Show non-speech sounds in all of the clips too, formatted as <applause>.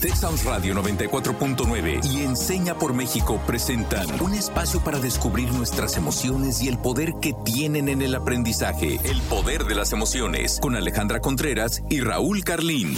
Texas Radio 94.9 y Enseña por México presentan un espacio para descubrir nuestras emociones y el poder que tienen en el aprendizaje. El poder de las emociones con Alejandra Contreras y Raúl Carlín.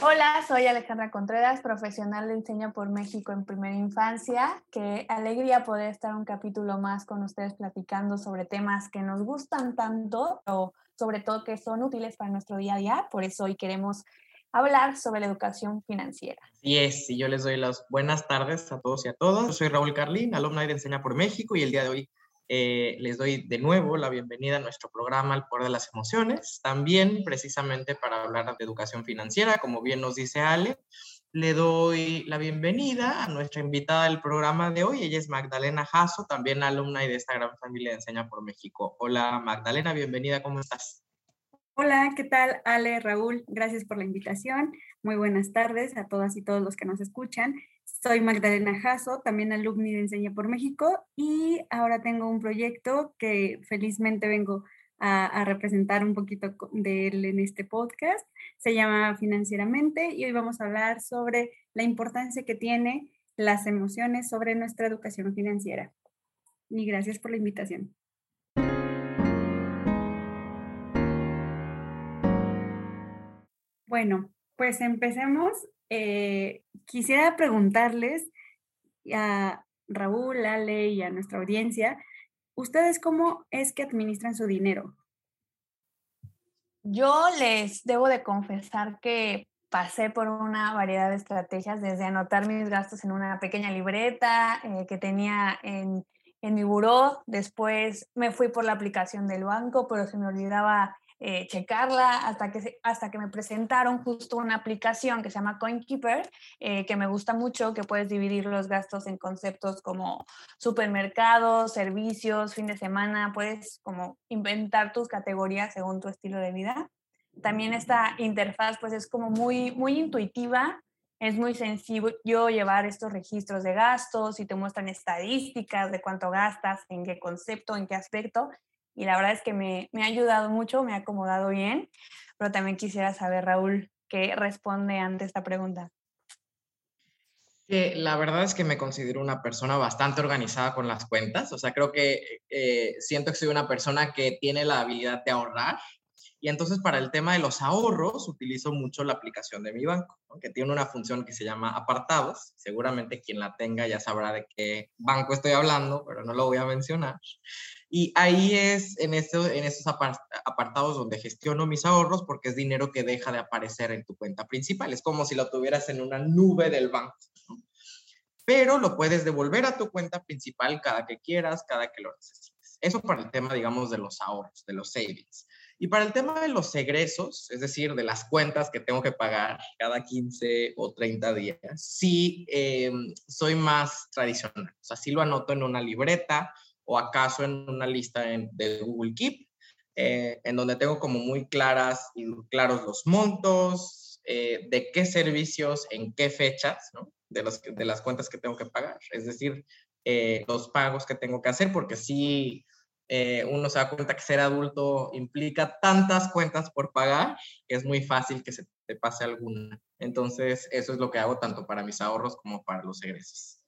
Hola, soy Alejandra Contreras, profesional de Enseña por México en primera infancia. Qué alegría poder estar un capítulo más con ustedes platicando sobre temas que nos gustan tanto, o sobre todo que son útiles para nuestro día a día. Por eso hoy queremos hablar sobre la educación financiera. Así es, y yo les doy las buenas tardes a todos y a todas. Yo soy Raúl Carlín, alumna de Enseña por México, y el día de hoy eh, les doy de nuevo la bienvenida a nuestro programa El Poder de las Emociones, también precisamente para hablar de educación financiera, como bien nos dice Ale. Le doy la bienvenida a nuestra invitada del programa de hoy. Ella es Magdalena Jasso, también alumna y de esta gran familia de Enseña por México. Hola Magdalena, bienvenida, ¿cómo estás? Hola, ¿qué tal? Ale, Raúl, gracias por la invitación. Muy buenas tardes a todas y todos los que nos escuchan. Soy Magdalena Jasso, también alumni de Enseña por México y ahora tengo un proyecto que felizmente vengo a, representar un poquito de él en este podcast. Se llama Financieramente y hoy vamos a hablar sobre la importancia que tiene las emociones sobre nuestra educación financiera. Y gracias por la invitación. Bueno, pues empecemos. Eh, quisiera preguntarles a Raúl, Ale y a nuestra audiencia, ¿ustedes cómo es que administran su dinero? Yo les debo de confesar que pasé por una variedad de estrategias, desde anotar mis gastos en una pequeña libreta eh, que tenía en, en mi buró, después me fui por la aplicación del banco, pero se me olvidaba eh, checarla hasta que, hasta que me presentaron justo una aplicación que se llama CoinKeeper, eh, que me gusta mucho, que puedes dividir los gastos en conceptos como supermercados, servicios, fin de semana, puedes como inventar tus categorías según tu estilo de vida. También esta interfaz pues es como muy, muy intuitiva, es muy sencillo llevar estos registros de gastos y te muestran estadísticas de cuánto gastas, en qué concepto, en qué aspecto y la verdad es que me, me ha ayudado mucho, me ha acomodado bien, pero también quisiera saber, Raúl, qué responde ante esta pregunta. la verdad es que me considero una persona bastante organizada con las cuentas, o sea, creo que eh, siento que soy una persona que tiene la habilidad de ahorrar y entonces para el tema de los ahorros utilizo mucho la aplicación de mi banco, que tiene una función que se llama apartados. Seguramente quien la tenga ya sabrá de qué banco estoy hablando, pero no lo voy a mencionar. Y ahí es en, en esos apartados donde gestiono mis ahorros porque es dinero que deja de aparecer en tu cuenta principal. Es como si lo tuvieras en una nube del banco. Pero lo puedes devolver a tu cuenta principal cada que quieras, cada que lo necesites. Eso para el tema, digamos, de los ahorros, de los savings. Y para el tema de los egresos, es decir, de las cuentas que tengo que pagar cada 15 o 30 días, sí em, soy más tradicional. O sea, sí lo anoto en una libreta o acaso en una lista de Google Keep, eh, en donde tengo como muy claras y claros los montos, eh, de qué servicios, en qué fechas, de, los, de las cuentas que tengo que pagar. Es decir, eh, los pagos que tengo que hacer, porque eh, uno se da cuenta que ser adulto implica tantas cuentas por pagar es muy fácil que se te pase alguna. Entonces, eso es lo que hago tanto para mis ahorros como para los egresos.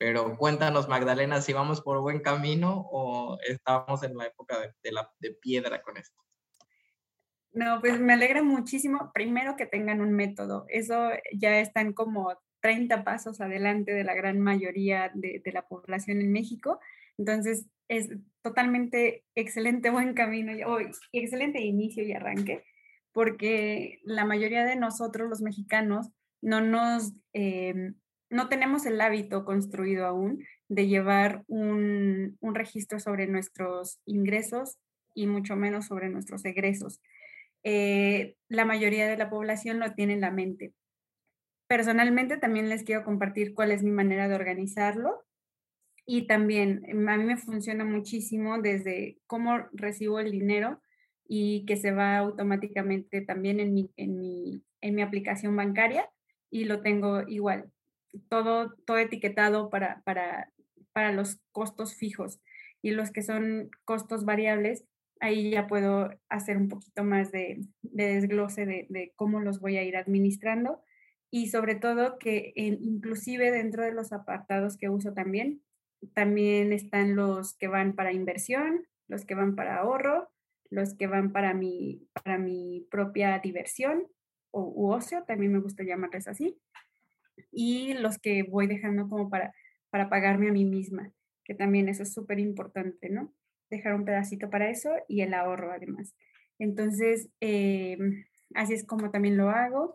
Pero cuéntanos, Magdalena, si vamos por buen camino o estamos en la época de, de piedra con esto. No, pues me alegra muchísimo. Primero que tengan un método. Eso ya están como 30 pasos adelante de la gran mayoría de, de la población en México. Entonces, es totalmente excelente buen camino y excelente inicio y arranque, porque la mayoría de nosotros, los mexicanos, no nos, em, no tenemos el hábito construido aún de llevar un, un registro sobre nuestros ingresos y mucho menos sobre nuestros egresos. Eh, la mayoría de la población lo tiene en la mente. Personalmente también les quiero compartir cuál es mi manera de organizarlo y también em, a mí me funciona muchísimo desde cómo recibo el dinero y que se va automáticamente también en mi, en mi, en mi aplicación bancaria y lo tengo igual, todo, todo etiquetado para, para, para los costos fijos y los que son costos variables, ahí ya puedo hacer un poquito más de, de desglose de, de, cómo los voy a ir administrando y sobre todo que inclusive dentro de los apartados que uso también, también están los que van para inversión, los que van para ahorro, los que van para mi, para mi propia diversión o u ocio, también me gusta llamarles así, y los que voy dejando como para, para pagarme a mí misma, que también eso es súper importante, ¿no? Dejar un pedacito para eso y el ahorro además. Entonces, em, así es como también lo hago.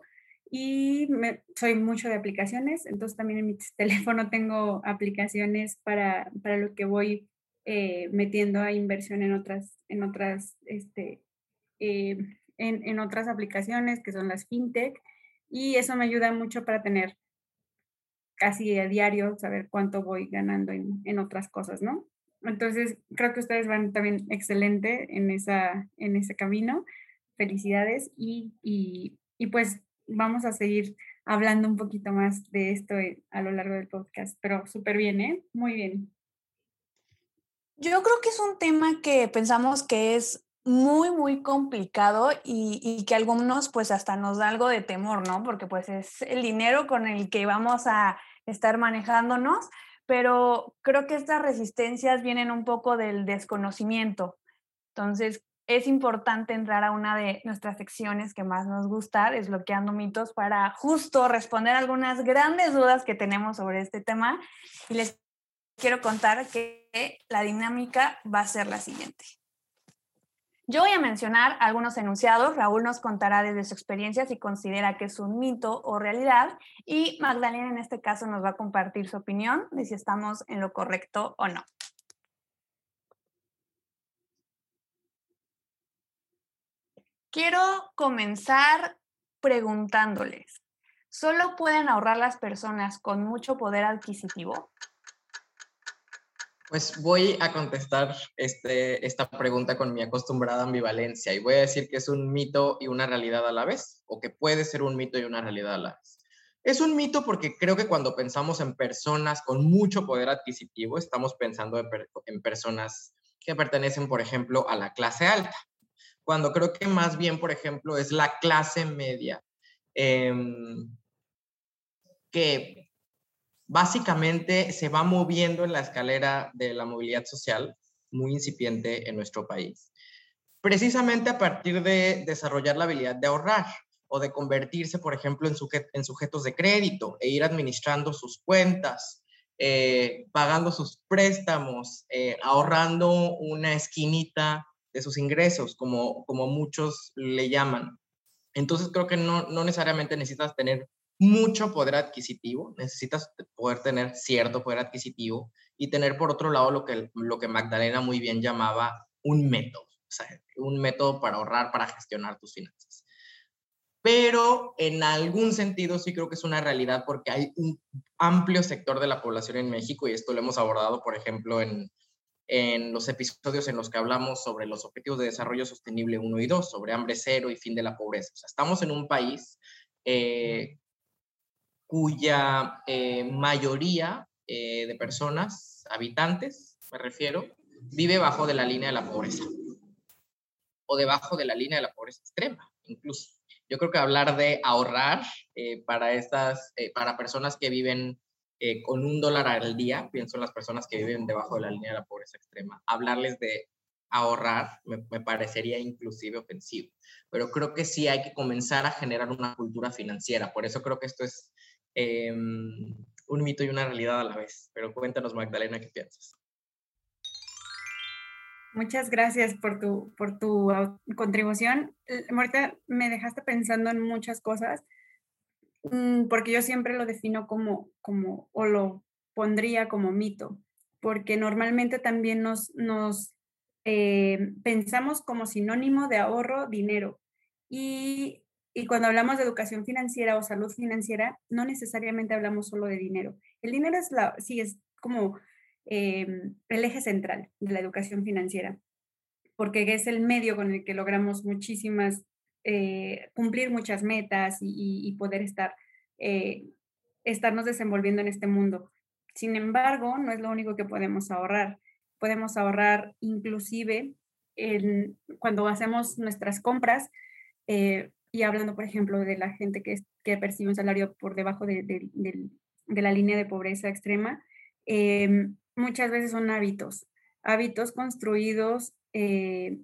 Y soy mucho de aplicaciones, entonces también en mi <laughs> teléfono tengo aplicaciones para, para lo que voy eh, metiendo a inversión en otras, en otras, este, eh, en, en, otras aplicaciones que son las fintech y eso me ayuda mucho para tener casi a diario, saber cuánto voy ganando en, en otras cosas, ¿no? Entonces, creo que ustedes van también excelente en, esa, en ese camino. Felicidades y, y, y pues vamos a seguir hablando un poquito más de esto eh, a lo largo del podcast, pero súper bien, ¿eh? Muy bien. Yo creo que es un tema que pensamos que es muy, muy complicado y, y, que algunos pues hasta nos da algo de temor, ¿no? Porque pues es el dinero con el que vamos a estar manejándonos, pero creo que estas resistencias vienen un poco del desconocimiento. Entonces, es importante entrar a una de nuestras secciones que más nos gusta, desbloqueando mitos, para justo responder algunas grandes dudas que tenemos sobre este tema. Y les quiero contar que la dinámica va a ser la siguiente. Yo voy a mencionar algunos enunciados, Raúl nos contará desde su experiencia si considera que es un mito o realidad y Magdalena en este caso nos va a compartir su opinión de si estamos en lo correcto o no. Quiero comenzar preguntándoles, ¿solo pueden ahorrar las personas con mucho poder adquisitivo? Pues voy a contestar este, esta pregunta con mi acostumbrada ambivalencia y voy a decir que es un mito y una realidad a la vez, o que puede ser un mito y una realidad a la vez. Es un mito porque creo que cuando pensamos en personas con mucho poder adquisitivo, estamos pensando en personas que pertenecen, por ejemplo, a la clase alta cuando creo que más bien, por ejemplo, es la clase media, em, que básicamente se va moviendo en la escalera de la movilidad social, muy incipiente en nuestro país, precisamente a partir de desarrollar la habilidad de ahorrar o de convertirse, por ejemplo, en, sujetos de crédito e ir administrando sus cuentas, eh, pagando sus préstamos, eh, ahorrando una esquinita de sus ingresos, como, como muchos le llaman. Entonces creo que no, no necesariamente necesitas tener mucho poder adquisitivo, necesitas poder tener cierto poder adquisitivo y tener por otro lado lo que, lo que Magdalena muy bien llamaba un método, o sea, un método para ahorrar, para gestionar tus finanzas. Pero en algún sentido sí creo que es una realidad porque hay un amplio sector de la población en México y esto lo hemos abordado, por ejemplo, en, en los episodios en los que hablamos sobre los objetivos de desarrollo sostenible 1 y 2, sobre hambre cero y fin de la pobreza. O sea, estamos en un país eh, cuya eh, mayoría eh, de personas, habitantes, me refiero, vive bajo de la línea de la pobreza o debajo de la línea de la pobreza extrema, incluso. Yo creo que hablar de ahorrar para estas, para personas que viven eh, con un dólar al día, pienso en las personas que viven debajo de la línea de la pobreza extrema, hablarles de ahorrar me, parecería inclusive ofensivo, pero creo que sí hay que comenzar a generar una cultura financiera, por eso creo que esto es em, un mito y una realidad a la vez, pero cuéntanos Magdalena, ¿qué piensas? Muchas gracias por tu, por tu contribución. Marta, me dejaste pensando en muchas cosas Mm, porque yo siempre lo defino como, como, o lo pondría como mito, porque normalmente también nos, nos eh, pensamos como sinónimo de ahorro dinero. Y, y, cuando hablamos de educación financiera o salud financiera, no necesariamente hablamos solo de dinero. El dinero es la, sí, es como em, el eje central de la educación financiera, porque es el medio con el que logramos muchísimas eh, cumplir muchas metas y, poder estar, eh, estarnos desenvolviendo en este mundo. Sin embargo, no es lo único que podemos ahorrar. Podemos ahorrar inclusive en, cuando hacemos nuestras compras, eh, y hablando, por ejemplo, de la gente que, que percibe un salario por debajo de, de la línea de pobreza extrema, em, muchas veces son hábitos, hábitos construidos, eh,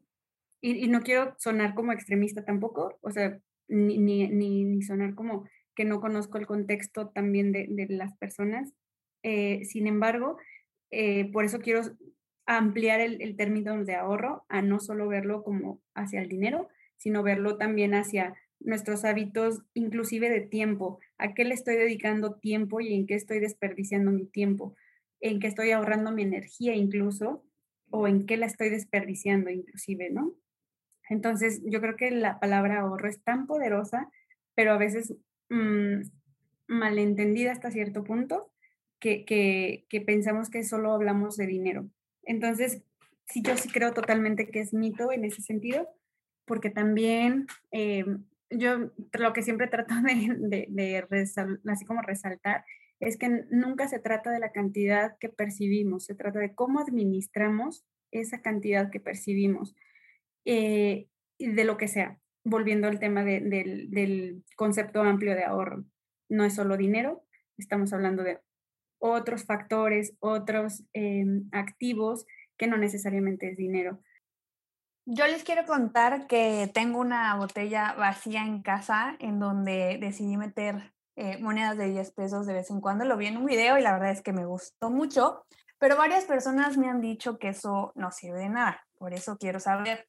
y, no quiero sonar como extremista tampoco, o sea, ni, ni, ni, sonar como que no conozco el contexto también de, de las personas. Eh, sin embargo, eh, por eso quiero ampliar el, el, término de ahorro a no solo verlo como hacia el dinero, sino verlo también hacia nuestros hábitos, inclusive de tiempo. ¿A qué le estoy dedicando tiempo y en qué estoy desperdiciando mi tiempo? ¿En qué estoy ahorrando mi energía incluso? ¿O en qué la estoy desperdiciando inclusive, no? Entonces, yo creo que la palabra ahorro es tan poderosa, pero a veces mmm, malentendida hasta cierto punto, que, que, pensamos que solo hablamos de dinero. Entonces, sí, yo sí creo totalmente que es mito en ese sentido, porque también eh, yo lo que siempre trato <laughs> de, resaltar es que nunca se trata de la cantidad que percibimos, se trata de cómo administramos esa cantidad que percibimos, eh, de lo que sea, volviendo al tema del, del concepto amplio de ahorro. No es solo dinero, estamos hablando de otros factores, otros em, activos que no necesariamente es dinero. Yo les quiero contar que tengo una botella vacía en casa en donde decidí meter eh, monedas de 10 pesos de vez en cuando. Lo vi en un video y la verdad es que me gustó mucho, pero varias personas me han dicho que eso no sirve de nada. Por eso quiero saber,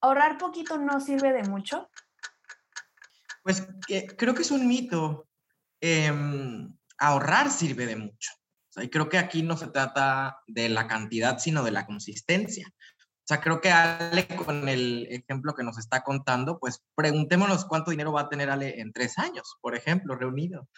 ¿ahorrar poquito no sirve de mucho? Pues creo que es un mito. Em, ahorrar sirve de mucho. y creo que aquí no se trata de la cantidad, sino de la consistencia. Sea, creo que Ale, con el ejemplo que nos está contando, pues preguntémonos cuánto dinero va a tener Ale en tres años, por ejemplo, reunido.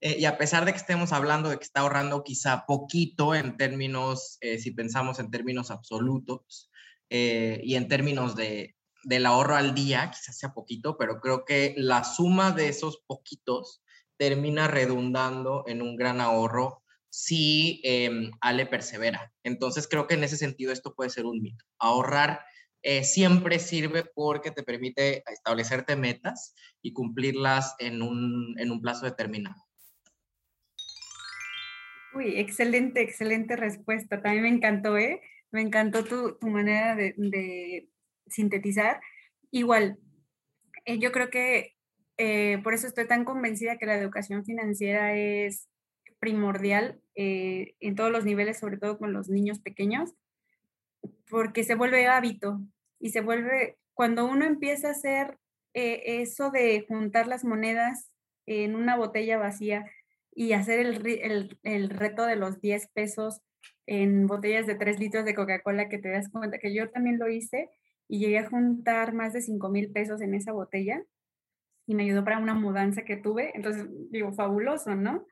Eh, y a pesar de que estemos hablando de que está ahorrando quizá poquito en términos, eh, si pensamos en términos absolutos eh, y en términos de, del ahorro al día, quizás sea poquito, pero creo que la suma de esos poquitos termina redundando en un gran ahorro si eh, Ale persevera. Entonces creo que en ese sentido esto puede ser un mito. Ahorrar eh, siempre sirve porque te permite establecerte metas y cumplirlas en un, en un plazo determinado. Uy, excelente, excelente respuesta. También me encantó, ¿eh? Me encantó tu, tu manera de, de, sintetizar. Igual, eh, yo creo que eh, por eso estoy tan convencida que la educación financiera es primordial eh, en todos los niveles, sobre todo con los niños pequeños, porque se vuelve hábito y se vuelve, cuando uno empieza a hacer eh, eso de juntar las monedas en una botella vacía y hacer el, el, reto de los 10 pesos en botellas de 3 litros de Coca-Cola, que te das cuenta que yo también lo hice y llegué a juntar más de 5 mil pesos en esa botella y me ayudó para una mudanza que tuve. Entonces, digo, fabuloso, ¿no?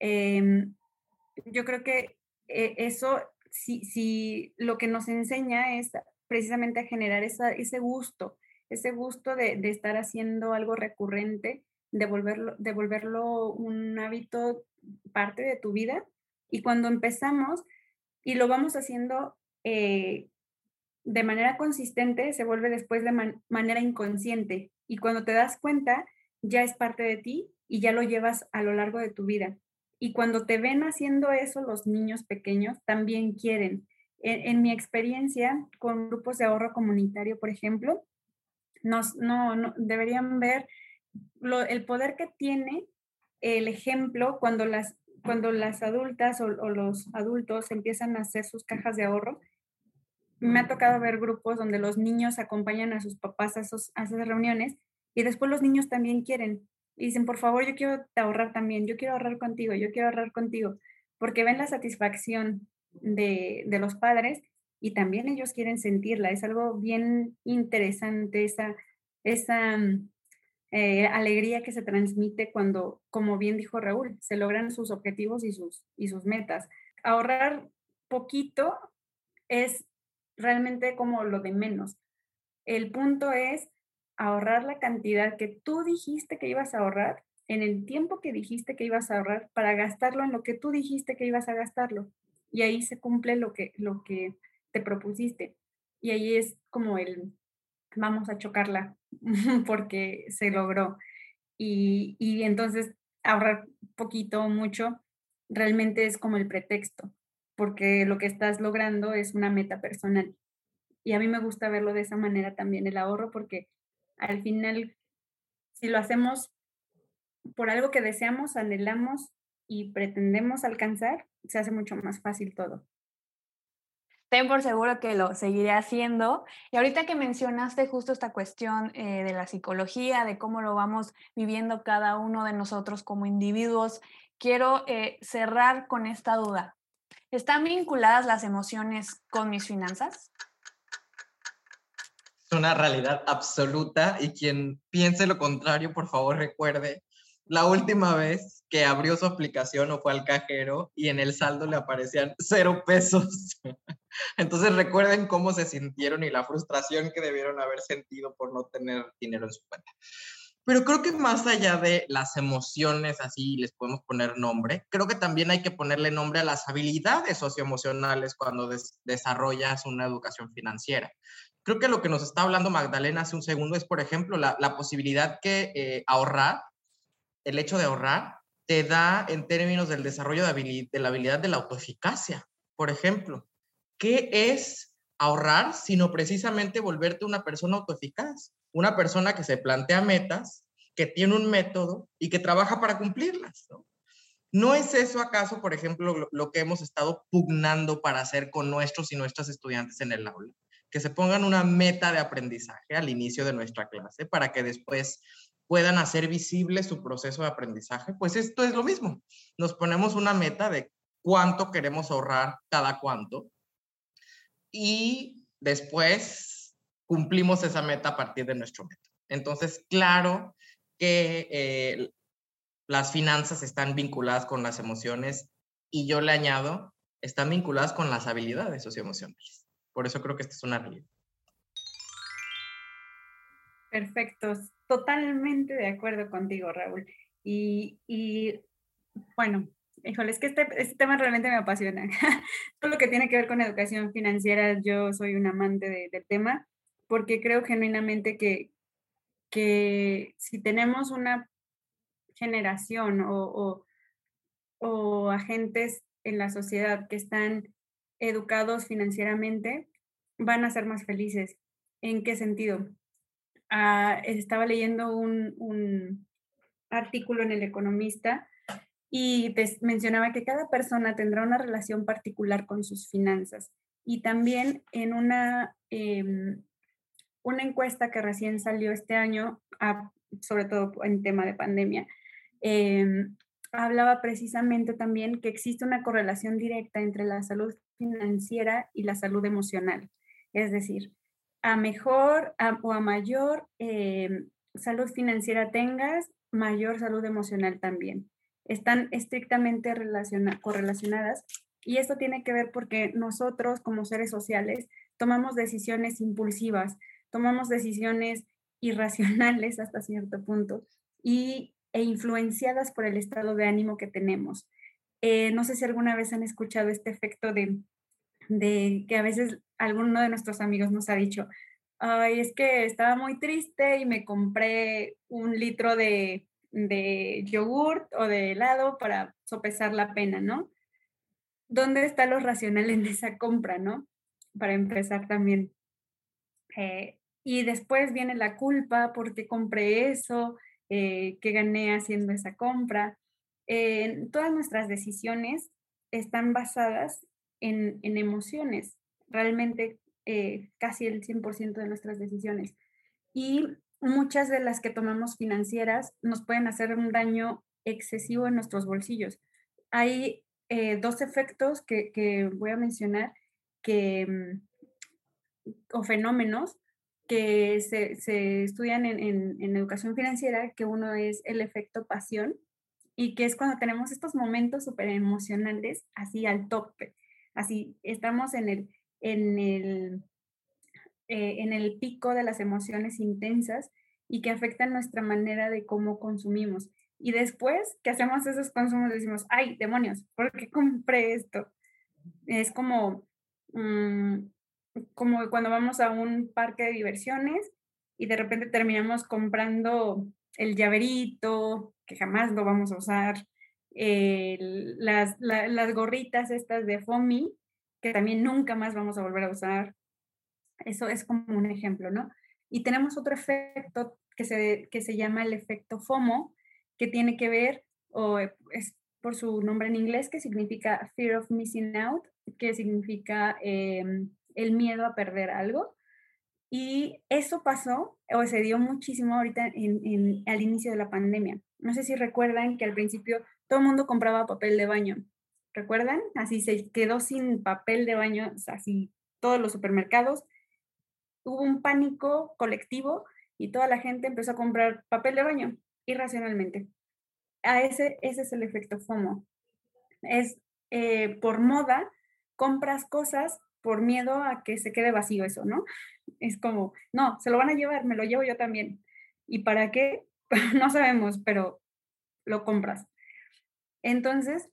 Em, yo creo que eh, eso, si, si, lo que nos enseña es precisamente a generar ese gusto, ese gusto de, estar haciendo algo recurrente, de volverlo, de un hábito parte de tu vida. Y cuando empezamos y lo vamos haciendo eh, de manera consistente, se vuelve después de manera inconsciente. Y cuando te das cuenta, ya es parte de ti y ya lo llevas a lo largo de tu vida. Y cuando te ven haciendo eso, los niños pequeños también quieren. En, mi experiencia con grupos de ahorro comunitario, por ejemplo, nos, no, deberían ver el poder que tiene el ejemplo cuando las, cuando las adultas o, los adultos empiezan a hacer sus cajas de ahorro. Me ha tocado ver grupos donde los niños acompañan a sus papás a, a esas reuniones y después los niños también quieren y dicen, por favor, yo quiero ahorrar también, yo quiero ahorrar contigo, yo quiero ahorrar contigo, porque ven la satisfacción de, de los padres y también ellos quieren sentirla. Es algo bien interesante esa, esa mm, eh, alegría que se transmite cuando, como bien dijo Raúl, se logran sus objetivos y sus, y sus metas. Ahorrar poquito es realmente como lo de menos. El punto es ahorrar la cantidad que tú dijiste que ibas a ahorrar en el tiempo que dijiste que ibas a ahorrar para gastarlo en lo que tú dijiste que ibas a gastarlo. Y ahí se cumple lo que, lo que te propusiste. Y ahí es como el, vamos a chocarla <laughs> porque se logró. Y, y entonces ahorrar poquito mucho realmente es como el pretexto, porque lo que estás logrando es una meta personal. Y a mí me gusta verlo de esa manera también el ahorro, porque al final, si lo hacemos por algo que deseamos, anhelamos y pretendemos alcanzar, se hace mucho más fácil todo. Ten por seguro que lo seguiré haciendo. Y ahorita que mencionaste justo esta cuestión eh, de la psicología, de cómo lo vamos viviendo cada uno de nosotros como individuos, quiero eh, cerrar con esta duda. ¿Están vinculadas las emociones con mis finanzas? Es una realidad absoluta y quien piense lo contrario, por favor recuerde la última vez que abrió su aplicación o fue al cajero y en el saldo le aparecían cero pesos. <laughs> Entonces recuerden cómo se sintieron y la frustración que debieron haber sentido por no tener dinero en su cuenta. Pero creo que más allá de las emociones, así les podemos poner nombre, creo que también hay que ponerle nombre a las habilidades socioemocionales cuando desarrollas una educación financiera. Creo que lo que nos está hablando Magdalena hace un segundo es, por ejemplo, la, posibilidad que eh, ahorrar, el hecho de ahorrar, te da en términos del desarrollo de, de la habilidad de la autoeficacia. Por ejemplo, ¿qué es ahorrar sino precisamente volverte una persona autoeficaz? una persona que se plantea metas, que tiene un método y que trabaja para cumplirlas. ¿no? ¿No es eso acaso, por ejemplo, lo, que hemos estado pugnando para hacer con nuestros y nuestras estudiantes en el aula? Que se pongan una meta de aprendizaje al inicio de nuestra clase para que después puedan hacer visible su proceso de aprendizaje. Pues esto es lo mismo. Nos ponemos una meta de cuánto queremos ahorrar cada cuánto y después cumplimos esa meta a partir de nuestro método. Entonces, claro que eh, las finanzas están vinculadas con las emociones y yo le añado, están vinculadas con las habilidades socioemocionales. Por eso creo que esta es una realidad. Perfecto, totalmente de acuerdo contigo, Raúl. Y, bueno, híjole, es que este, este, tema realmente me apasiona. <laughs> Todo lo que tiene que ver con educación financiera, yo soy un amante del tema porque creo genuinamente que, que si tenemos una generación o, o, agentes en la sociedad que están educados financieramente, van a ser más felices. ¿En qué sentido? Ah, estaba leyendo un, artículo en El Economista y mencionaba que cada persona tendrá una relación particular con sus finanzas y también en una em, una encuesta que recién salió este año, ah, sobre todo en tema de pandemia, em, hablaba precisamente también que existe una correlación directa entre la salud financiera y la salud emocional. Es decir, a mejor o a mayor em, salud financiera tengas, mayor salud emocional también. Están estrictamente correlacionadas y esto tiene que ver porque nosotros como seres sociales tomamos decisiones impulsivas, tomamos decisiones irracionales hasta cierto punto y, e influenciadas por el estado de ánimo que tenemos. Eh, no sé si alguna vez han escuchado este efecto de, de que a veces alguno de nuestros amigos nos ha dicho, ay, es que estaba muy triste y me compré un litro de, de yogurt o de helado para sopesar la pena, ¿no? ¿Dónde está lo racional en esa compra, no? Para empezar también. Eh, y después viene la culpa porque compré eso, eh, que gané haciendo esa compra. Todas nuestras decisiones están basadas en, emociones, realmente eh, casi el 100% de nuestras decisiones. Y muchas de las que tomamos financieras nos pueden hacer un daño excesivo en nuestros bolsillos. Hay eh, dos efectos que, que, voy a mencionar que, mm, o fenómenos que se, se estudian en, en, en, educación financiera, que uno es el efecto pasión y que es cuando tenemos estos momentos súper emocionales así al tope, así estamos en el, en el, eh, en el pico de las emociones intensas y que afectan nuestra manera de cómo consumimos. Y después que hacemos esos consumos decimos, ay, demonios, ¿por qué compré esto? Es como, mm, como cuando vamos a un parque de diversiones y de repente terminamos comprando el llaverito, que jamás lo vamos a usar, las, las gorritas estas de FOMI, que también nunca más vamos a volver a usar. Eso es como un ejemplo, ¿no? Y tenemos otro efecto que se, que se llama el efecto FOMO, que tiene que ver, o es por su nombre en inglés, que significa Fear of Missing Out, que significa em, el miedo a perder algo. Y eso pasó o se dio muchísimo ahorita en, al inicio de la pandemia. No sé si recuerdan que al principio todo el mundo compraba papel de baño. ¿Recuerdan? Así se quedó sin papel de baño, así todos los supermercados. Hubo un pánico colectivo y toda la gente empezó a comprar papel de baño irracionalmente. A ese, ese es el efecto FOMO. Es eh, por moda, compras cosas por miedo a que se quede vacío eso, ¿no? Es como, no, se lo van a llevar, me lo llevo yo también. ¿Y para qué? <laughs> no sabemos, pero lo compras. Entonces,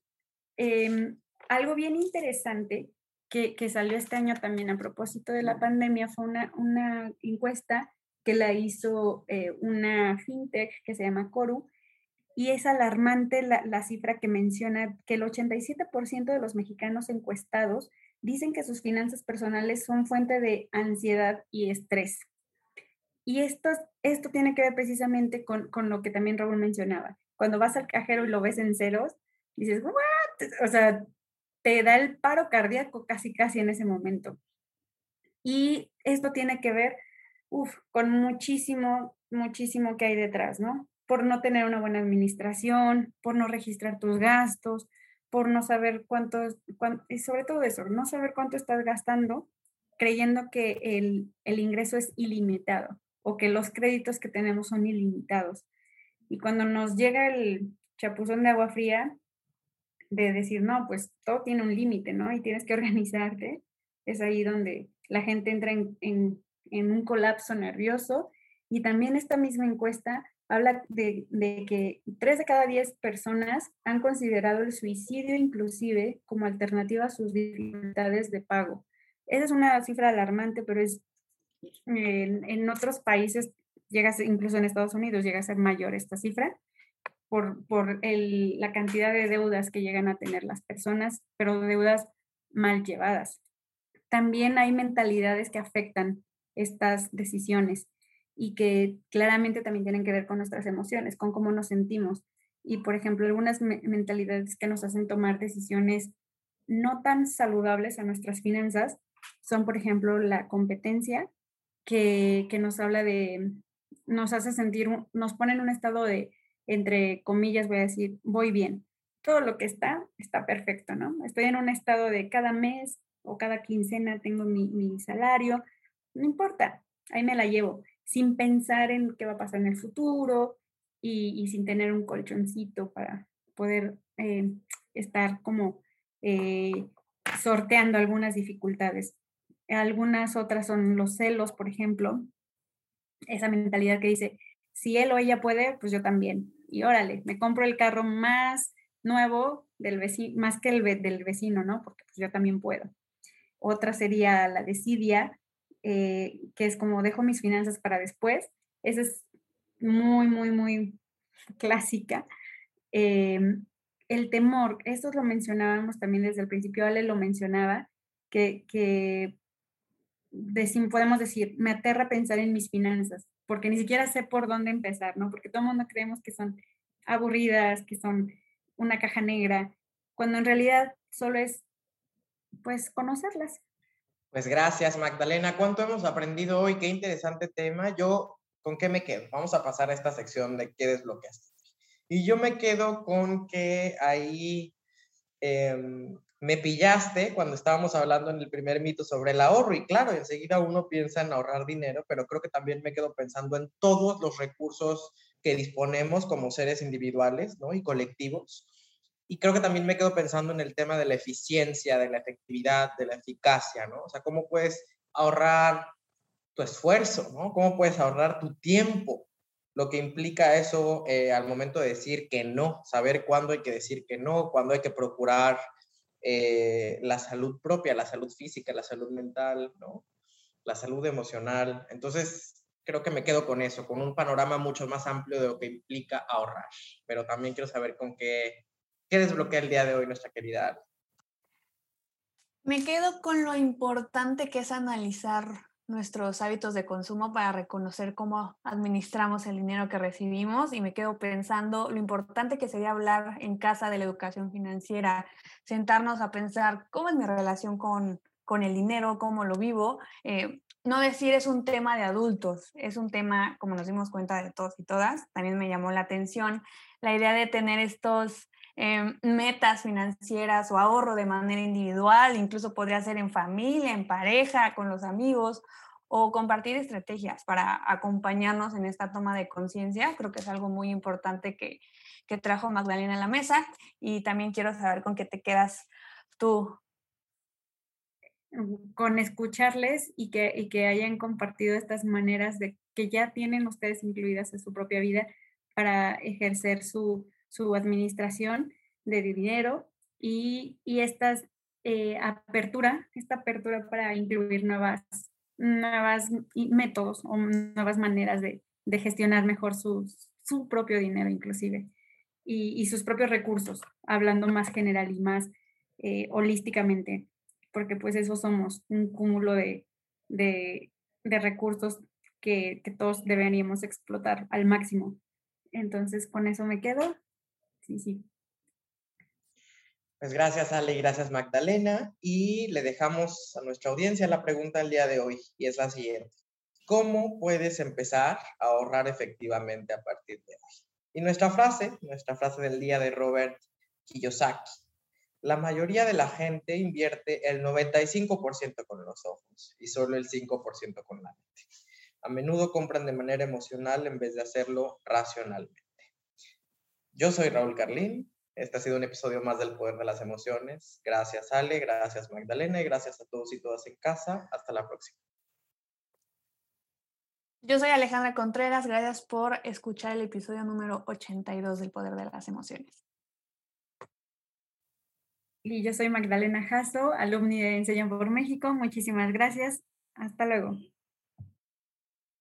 em, algo bien interesante que, salió este año también a propósito de la pandemia fue una, una encuesta que la hizo eh, una fintech que se llama Coru, y es alarmante la, la cifra que menciona que el 87% de los mexicanos encuestados dicen que sus finanzas personales son fuente de ansiedad y estrés. Y esto, esto tiene que ver precisamente con, con lo que también Raúl mencionaba. Cuando vas al cajero y lo ves en ceros, dices, ¿what? O sea, te da el paro cardíaco casi, casi en ese momento. Y esto tiene que ver, uf, con muchísimo, muchísimo que hay detrás, ¿no? Por no tener una buena administración, por no registrar tus gastos, por no saber cuánto, y sobre todo eso, no saber cuánto estás gastando creyendo que el, el, ingreso es ilimitado o que los créditos que tenemos son ilimitados. Y cuando nos llega el chapuzón de agua fría, de decir, no, pues todo tiene un límite, ¿no? Y tienes que <laughs> organizarte, es ahí donde la gente entra en, en, en un colapso nervioso. Y también esta misma encuesta habla de, que tres de cada diez personas han considerado el suicidio inclusive como alternativa a sus dificultades de pago. Esa es una cifra alarmante, pero es en, otros países, incluso en Estados Unidos, llega a ser mayor esta cifra por, por la cantidad de deudas que llegan a tener las personas, pero deudas mal llevadas. También hay mentalidades que afectan estas decisiones y que claramente también tienen que ver con nuestras emociones, con cómo nos sentimos. Y, por ejemplo, algunas mentalidades que nos hacen tomar decisiones no tan saludables a nuestras finanzas son, por ejemplo, la competencia, que, que nos habla de, nos hace sentir, nos pone en un estado de, entre comillas, voy a decir, voy bien. Todo lo que está, está perfecto, ¿no? Estoy en un estado de cada mes o cada quincena tengo mi, mi salario, no importa, ahí me la llevo sin pensar en qué va a pasar en el futuro y, sin tener un colchoncito para poder eh, estar como eh, sorteando algunas dificultades. Algunas otras son los celos, por ejemplo, esa mentalidad que dice, si él o ella puede, pues yo también. Y órale, me compro el carro más nuevo del vecino, más que el del vecino, ¿no? Porque pues yo también puedo. Otra sería la desidia, eh, que es como dejo mis finanzas para después. Esa es muy, muy, muy clásica. Em, el temor, esto lo mencionábamos también desde el principio, Ale lo mencionaba, que, que podemos decir, me aterra pensar en mis finanzas, porque ni siquiera sé por dónde empezar, ¿no? Porque todo el mundo creemos que son aburridas, que son una caja negra, cuando en realidad solo es, pues, conocerlas, pues gracias, Magdalena. ¿Cuánto hemos aprendido hoy? Qué interesante tema. Yo, ¿con qué me quedo? Vamos a pasar a esta sección de qué desbloqueaste. Y yo me quedo con que ahí em, me pillaste cuando estábamos hablando en el primer mito sobre el ahorro. Y claro, enseguida uno piensa en ahorrar dinero, pero creo que también me quedo pensando en todos los recursos que disponemos como seres individuales ¿no? y colectivos y creo que también me quedo pensando en el tema de la eficiencia, de la efectividad, de la eficacia, ¿no? O sea, cómo puedes ahorrar tu esfuerzo, ¿no? Cómo puedes ahorrar tu tiempo, lo que implica eso eh, al momento de decir que no, saber cuándo hay que decir que no, cuándo hay que procurar eh, la salud propia, la salud física, la salud mental, ¿no? La salud emocional. Entonces, creo que me quedo con eso, con un panorama mucho más amplio de lo que implica ahorrar. Pero también quiero saber con qué, qué desbloquea el día de hoy nuestra querida Me quedo con lo importante que es analizar nuestros hábitos de consumo para reconocer cómo administramos el dinero que recibimos y me quedo pensando lo importante que sería hablar en casa de la educación financiera, sentarnos a pensar cómo es mi relación con, con el dinero, cómo lo vivo. Eh, no decir es un tema de adultos, es un tema, como nos dimos cuenta de todos y todas, también me llamó la atención la idea de tener estos em, metas financieras o ahorro de manera individual, incluso podría ser en familia, en pareja, con los amigos o compartir estrategias para acompañarnos en esta toma de conciencia. Creo que es algo muy importante que, que trajo Magdalena a la mesa y también quiero saber con qué te quedas tú con escucharles y que, y que hayan compartido estas maneras de que ya tienen ustedes incluidas en su propia vida para ejercer su, su administración de dinero y, y esta eh, apertura, esta apertura para incluir nuevas, nuevas métodos o nuevas maneras de, de gestionar mejor su, su propio dinero inclusive y, y, sus propios recursos, hablando más general y más eh, holísticamente porque pues eso somos, un cúmulo de, de, recursos que, que, todos deberíamos explotar al máximo. Entonces, con eso me quedo. Pues gracias Ale gracias Magdalena. Y le dejamos a nuestra audiencia la pregunta del día de hoy y es la siguiente. ¿Cómo puedes empezar a ahorrar efectivamente a partir de hoy? Y nuestra frase, nuestra frase del día de Robert Kiyosaki, la mayoría de la gente invierte el 95% con los ojos y solo el 5% con la mente. A menudo compran de manera emocional en vez de hacerlo racionalmente. Yo soy Raúl Carlín. Este ha sido un episodio más del Poder de las Emociones. Gracias Ale, gracias Magdalena y gracias a todos y todas en casa. Hasta la próxima. Yo soy Alejandra Contreras. Gracias por escuchar el episodio número 82 del Poder de las Emociones. Y yo soy Magdalena Jasso, alumni de Enseñan por México. Muchísimas gracias. Hasta luego.